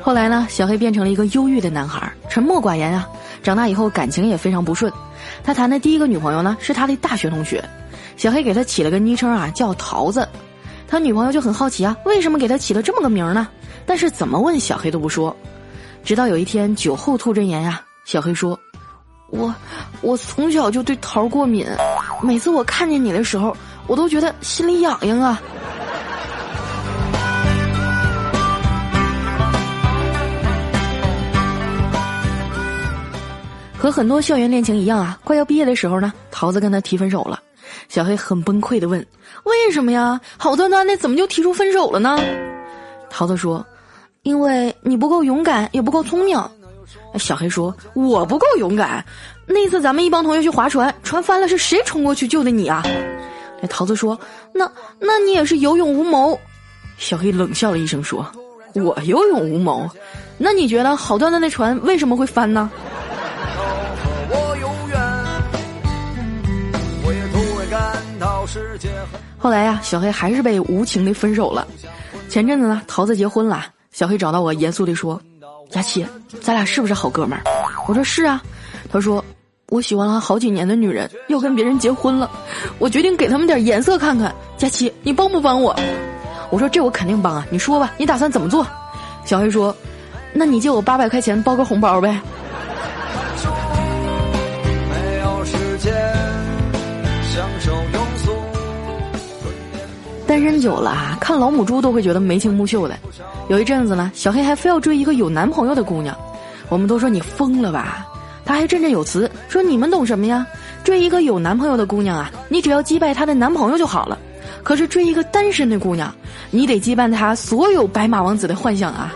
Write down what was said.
后来呢，小黑变成了一个忧郁的男孩，沉默寡言啊。长大以后感情也非常不顺，他谈的第一个女朋友呢是他的大学同学，小黑给他起了个昵称啊，叫桃子。他女朋友就很好奇啊，为什么给他起了这么个名呢？但是怎么问小黑都不说。直到有一天酒后吐真言呀，小黑说：“我我从小就对桃过敏，每次我看见你的时候，我都觉得心里痒痒啊。”和很多校园恋情一样啊，快要毕业的时候呢，桃子跟他提分手了。小黑很崩溃的问：“为什么呀？好端端的怎么就提出分手了呢？”桃子说：“因为你不够勇敢，也不够聪明。”小黑说：“我不够勇敢。那次咱们一帮同学去划船，船翻了，是谁冲过去救的你啊？”那桃子说：“那那你也是有勇无谋。”小黑冷笑了一声说：“我有勇无谋？那你觉得好端端的船为什么会翻呢？”我永远后来呀，小黑还是被无情的分手了。前阵子呢，桃子结婚了，小黑找到我，严肃的说：“佳琪，咱俩是不是好哥们儿？”我说：“是啊。”他说：“我喜欢了好几年的女人要跟别人结婚了，我决定给他们点颜色看看。佳琪，你帮不帮我？”我说：“这我肯定帮啊，你说吧，你打算怎么做？”小黑说：“那你借我八百块钱包个红包呗。”单身久了啊，看老母猪都会觉得眉清目秀的。有一阵子呢，小黑还非要追一个有男朋友的姑娘，我们都说你疯了吧？他还振振有词说：“你们懂什么呀？追一个有男朋友的姑娘啊，你只要击败她的男朋友就好了。可是追一个单身的姑娘，你得击败她所有白马王子的幻想啊！”